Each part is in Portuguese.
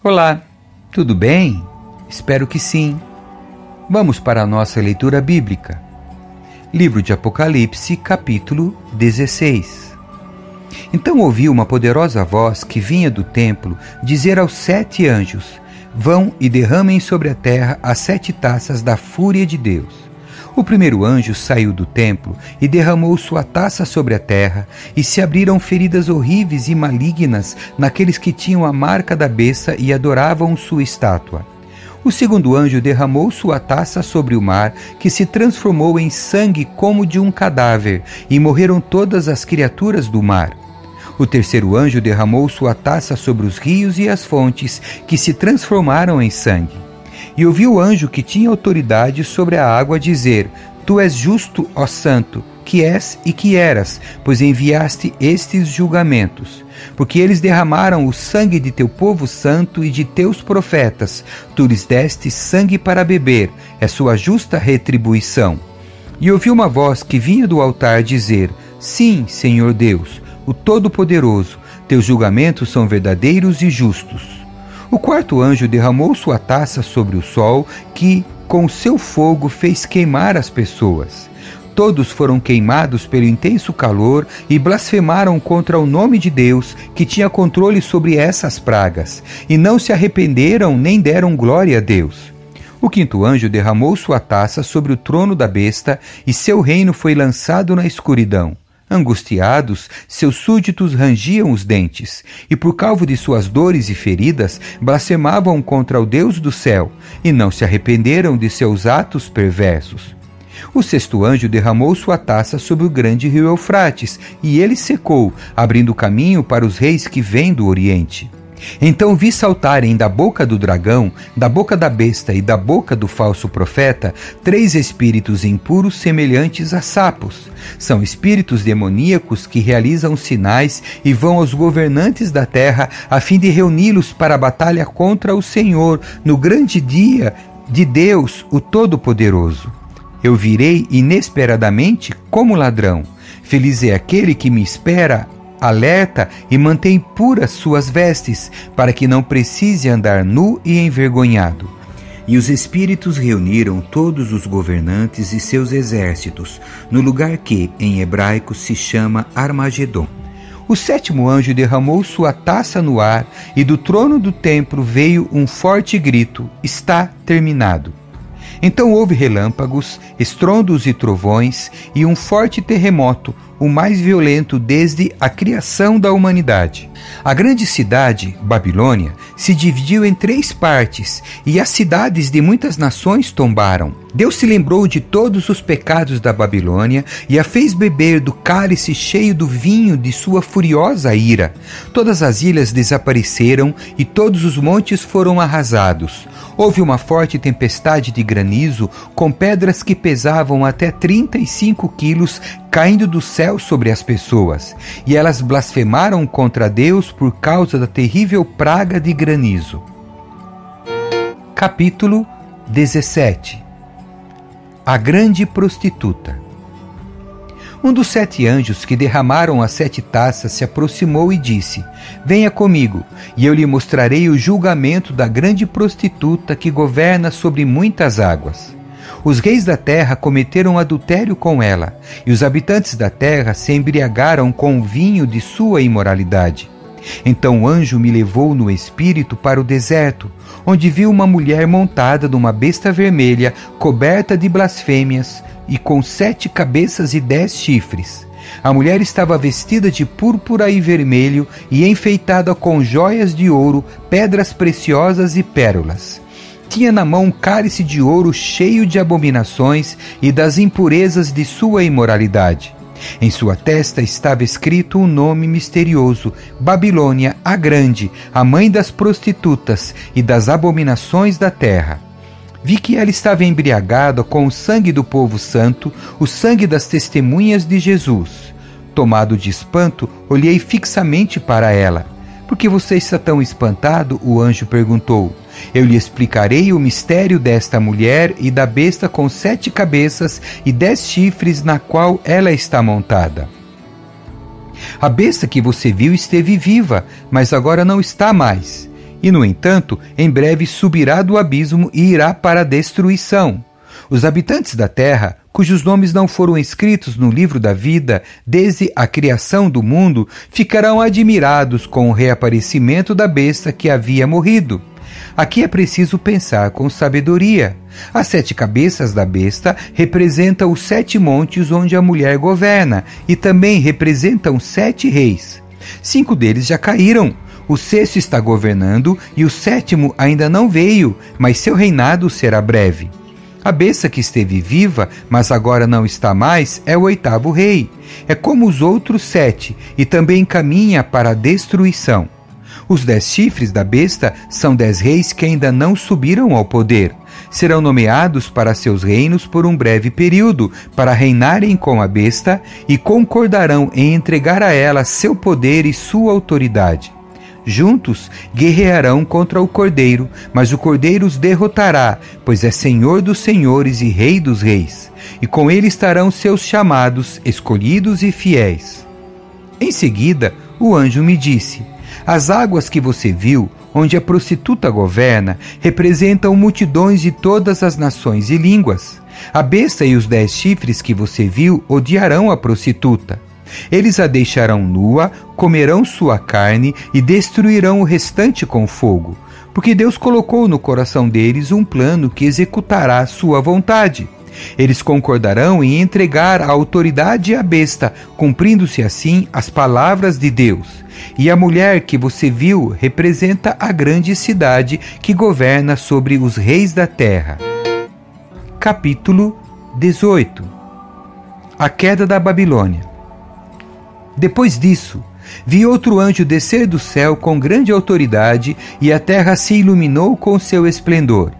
Olá, tudo bem? Espero que sim. Vamos para a nossa leitura bíblica. Livro de Apocalipse, capítulo 16. Então ouvi uma poderosa voz que vinha do templo dizer aos sete anjos: Vão e derramem sobre a terra as sete taças da fúria de Deus. O primeiro anjo saiu do templo e derramou sua taça sobre a terra, e se abriram feridas horríveis e malignas naqueles que tinham a marca da besta e adoravam sua estátua. O segundo anjo derramou sua taça sobre o mar, que se transformou em sangue como de um cadáver, e morreram todas as criaturas do mar. O terceiro anjo derramou sua taça sobre os rios e as fontes, que se transformaram em sangue. E ouvi o anjo que tinha autoridade sobre a água dizer: Tu és justo, ó Santo, que és e que eras, pois enviaste estes julgamentos. Porque eles derramaram o sangue de teu povo santo e de teus profetas, tu lhes deste sangue para beber, é sua justa retribuição. E ouvi uma voz que vinha do altar dizer: Sim, Senhor Deus, o Todo-Poderoso, teus julgamentos são verdadeiros e justos. O quarto anjo derramou sua taça sobre o sol, que com seu fogo fez queimar as pessoas. Todos foram queimados pelo intenso calor e blasfemaram contra o nome de Deus, que tinha controle sobre essas pragas, e não se arrependeram nem deram glória a Deus. O quinto anjo derramou sua taça sobre o trono da besta, e seu reino foi lançado na escuridão. Angustiados, seus súditos rangiam os dentes, e por causa de suas dores e feridas, blasfemavam contra o Deus do céu, e não se arrependeram de seus atos perversos. O sexto anjo derramou sua taça sobre o grande rio Eufrates, e ele secou, abrindo caminho para os reis que vêm do Oriente. Então vi saltarem da boca do dragão, da boca da besta e da boca do falso profeta três espíritos impuros semelhantes a sapos. São espíritos demoníacos que realizam sinais e vão aos governantes da terra a fim de reuni-los para a batalha contra o Senhor no grande dia de Deus, o Todo-Poderoso. Eu virei inesperadamente como ladrão. Feliz é aquele que me espera alerta e mantém puras suas vestes, para que não precise andar nu e envergonhado. E os espíritos reuniram todos os governantes e seus exércitos, no lugar que, em hebraico, se chama Armagedon. O sétimo anjo derramou sua taça no ar, e do trono do templo veio um forte grito: Está terminado. Então houve relâmpagos, estrondos e trovões, e um forte terremoto, o mais violento desde a criação da humanidade. A grande cidade, Babilônia, se dividiu em três partes e as cidades de muitas nações tombaram. Deus se lembrou de todos os pecados da Babilônia e a fez beber do cálice cheio do vinho de sua furiosa ira. Todas as ilhas desapareceram e todos os montes foram arrasados. Houve uma forte tempestade de granizo com pedras que pesavam até 35 quilos caindo do céu sobre as pessoas, e elas blasfemaram contra Deus por causa da terrível praga de granizo. Capítulo 17 A Grande Prostituta um dos sete anjos que derramaram as sete taças se aproximou e disse: Venha comigo, e eu lhe mostrarei o julgamento da grande prostituta que governa sobre muitas águas. Os reis da terra cometeram adultério com ela, e os habitantes da terra se embriagaram com o vinho de sua imoralidade. Então o anjo me levou no espírito para o deserto, onde vi uma mulher montada numa besta vermelha, coberta de blasfêmias, e com sete cabeças e dez chifres. A mulher estava vestida de púrpura e vermelho e enfeitada com joias de ouro, pedras preciosas e pérolas tinha na mão um cálice de ouro cheio de abominações e das impurezas de sua imoralidade. Em sua testa estava escrito um nome misterioso: Babilônia a Grande, a mãe das prostitutas e das abominações da terra. Vi que ela estava embriagada com o sangue do povo santo, o sangue das testemunhas de Jesus. Tomado de espanto, olhei fixamente para ela. Por que você está tão espantado? O anjo perguntou. Eu lhe explicarei o mistério desta mulher e da besta com sete cabeças e dez chifres na qual ela está montada. A besta que você viu esteve viva, mas agora não está mais. E, no entanto, em breve subirá do abismo e irá para a destruição. Os habitantes da terra, cujos nomes não foram escritos no livro da vida desde a criação do mundo, ficarão admirados com o reaparecimento da besta que havia morrido. Aqui é preciso pensar com sabedoria. As sete cabeças da besta representam os sete montes onde a mulher governa e também representam sete reis. Cinco deles já caíram. O sexto está governando e o sétimo ainda não veio, mas seu reinado será breve. A besta que esteve viva, mas agora não está mais, é o oitavo rei. É como os outros sete e também caminha para a destruição. Os dez chifres da besta são dez reis que ainda não subiram ao poder. Serão nomeados para seus reinos por um breve período, para reinarem com a besta e concordarão em entregar a ela seu poder e sua autoridade. Juntos guerrearão contra o Cordeiro, mas o Cordeiro os derrotará, pois é Senhor dos senhores e Rei dos reis. E com ele estarão seus chamados, escolhidos e fiéis. Em seguida, o anjo me disse: As águas que você viu, onde a prostituta governa, representam multidões de todas as nações e línguas. A besta e os dez chifres que você viu odiarão a prostituta. Eles a deixarão nua, comerão sua carne e destruirão o restante com fogo, porque Deus colocou no coração deles um plano que executará sua vontade. Eles concordarão em entregar a autoridade à besta, cumprindo-se assim as palavras de Deus. E a mulher que você viu representa a grande cidade que governa sobre os reis da terra. Capítulo 18 A queda da Babilônia depois disso, vi outro anjo descer do céu com grande autoridade, e a terra se iluminou com seu esplendor.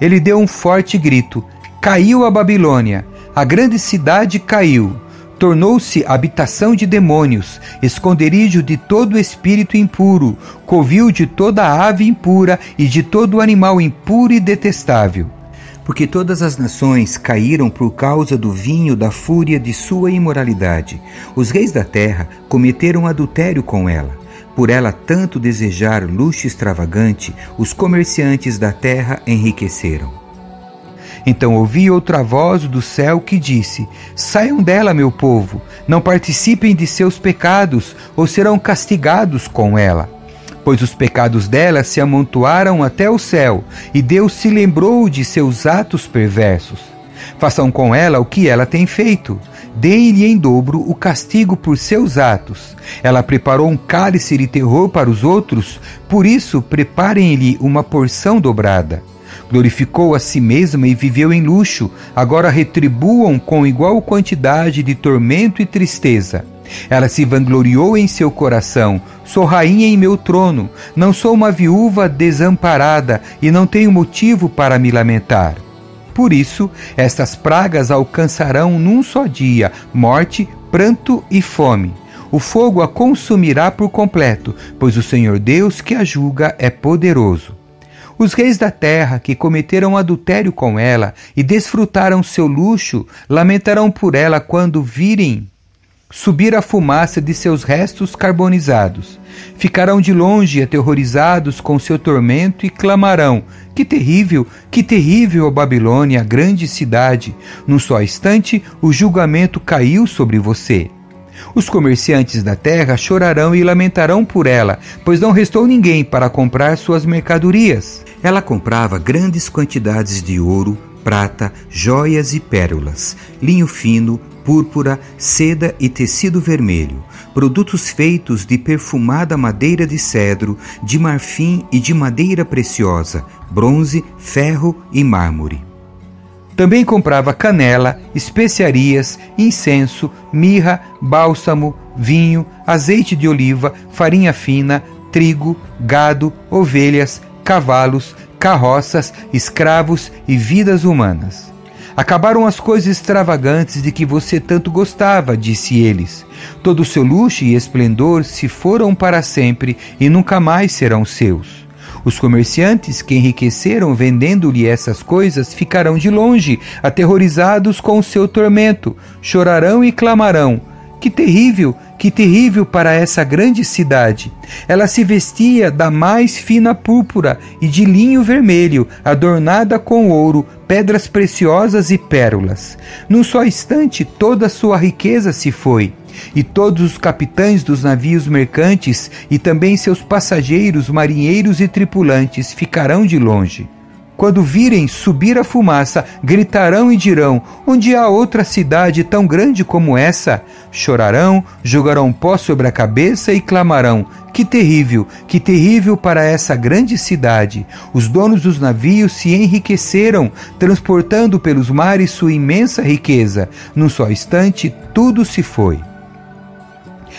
Ele deu um forte grito: Caiu a Babilônia! A grande cidade caiu! Tornou-se habitação de demônios, esconderijo de todo espírito impuro, covil de toda ave impura e de todo animal impuro e detestável porque todas as nações caíram por causa do vinho da fúria de sua imoralidade. Os reis da terra cometeram adultério com ela. Por ela tanto desejar luxo extravagante, os comerciantes da terra enriqueceram. Então ouvi outra voz do céu que disse: Saiam dela, meu povo, não participem de seus pecados, ou serão castigados com ela pois os pecados dela se amontoaram até o céu, e Deus se lembrou de seus atos perversos. Façam com ela o que ela tem feito. Deem-lhe em dobro o castigo por seus atos. Ela preparou um cálice de terror para os outros, por isso preparem-lhe uma porção dobrada. Glorificou a si mesma e viveu em luxo, agora retribuam com igual quantidade de tormento e tristeza ela se vangloriou em seu coração: Sou rainha em meu trono, não sou uma viúva desamparada e não tenho motivo para me lamentar. Por isso, estas pragas alcançarão num só dia morte, pranto e fome. O fogo a consumirá por completo, pois o Senhor Deus que a julga é poderoso. Os reis da terra que cometeram adultério com ela e desfrutaram seu luxo lamentarão por ela quando virem subir a fumaça de seus restos carbonizados. Ficarão de longe aterrorizados com seu tormento e clamarão: Que terrível, que terrível a Babilônia, a grande cidade! Num só instante, o julgamento caiu sobre você. Os comerciantes da terra chorarão e lamentarão por ela, pois não restou ninguém para comprar suas mercadorias. Ela comprava grandes quantidades de ouro, prata, joias e pérolas, linho fino, púrpura, seda e tecido vermelho, produtos feitos de perfumada madeira de cedro, de marfim e de madeira preciosa, bronze, ferro e mármore. Também comprava canela, especiarias, incenso, mirra, bálsamo, vinho, azeite de oliva, farinha fina, trigo, gado, ovelhas, cavalos, carroças, escravos e vidas humanas. Acabaram as coisas extravagantes de que você tanto gostava, disse eles. Todo o seu luxo e esplendor se foram para sempre e nunca mais serão seus. Os comerciantes que enriqueceram vendendo-lhe essas coisas ficarão de longe, aterrorizados com o seu tormento, chorarão e clamarão: Que terrível, que terrível para essa grande cidade! Ela se vestia da mais fina púrpura e de linho vermelho, adornada com ouro, pedras preciosas e pérolas. Num só instante, toda sua riqueza se foi. E todos os capitães dos navios mercantes e também seus passageiros, marinheiros e tripulantes ficarão de longe. Quando virem subir a fumaça, gritarão e dirão: Onde há outra cidade tão grande como essa? Chorarão, jogarão pó sobre a cabeça e clamarão: Que terrível, que terrível para essa grande cidade! Os donos dos navios se enriqueceram, transportando pelos mares sua imensa riqueza. Num só instante, tudo se foi.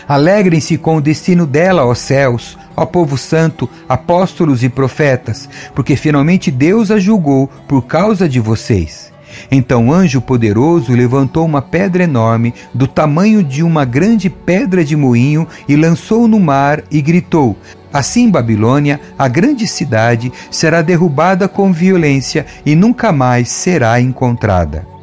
Alegrem-se com o destino dela, ó céus, ó povo santo, apóstolos e profetas, porque finalmente Deus a julgou por causa de vocês. Então o anjo poderoso levantou uma pedra enorme, do tamanho de uma grande pedra de moinho, e lançou no mar e gritou: Assim Babilônia, a grande cidade, será derrubada com violência e nunca mais será encontrada.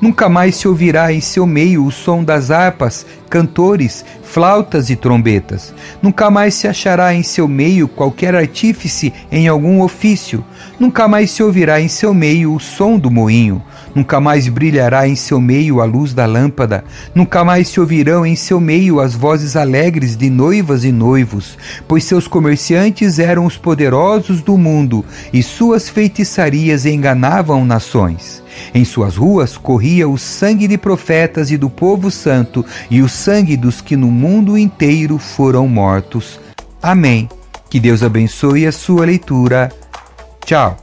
Nunca mais se ouvirá em seu meio o som das harpas, cantores, flautas e trombetas. Nunca mais se achará em seu meio qualquer artífice em algum ofício. Nunca mais se ouvirá em seu meio o som do moinho. Nunca mais brilhará em seu meio a luz da lâmpada. Nunca mais se ouvirão em seu meio as vozes alegres de noivas e noivos, pois seus comerciantes eram os poderosos do mundo e suas feitiçarias enganavam nações. Em suas ruas corria o sangue de profetas e do povo santo e o sangue dos que no mundo inteiro foram mortos. Amém. Que Deus abençoe a sua leitura. Tchau.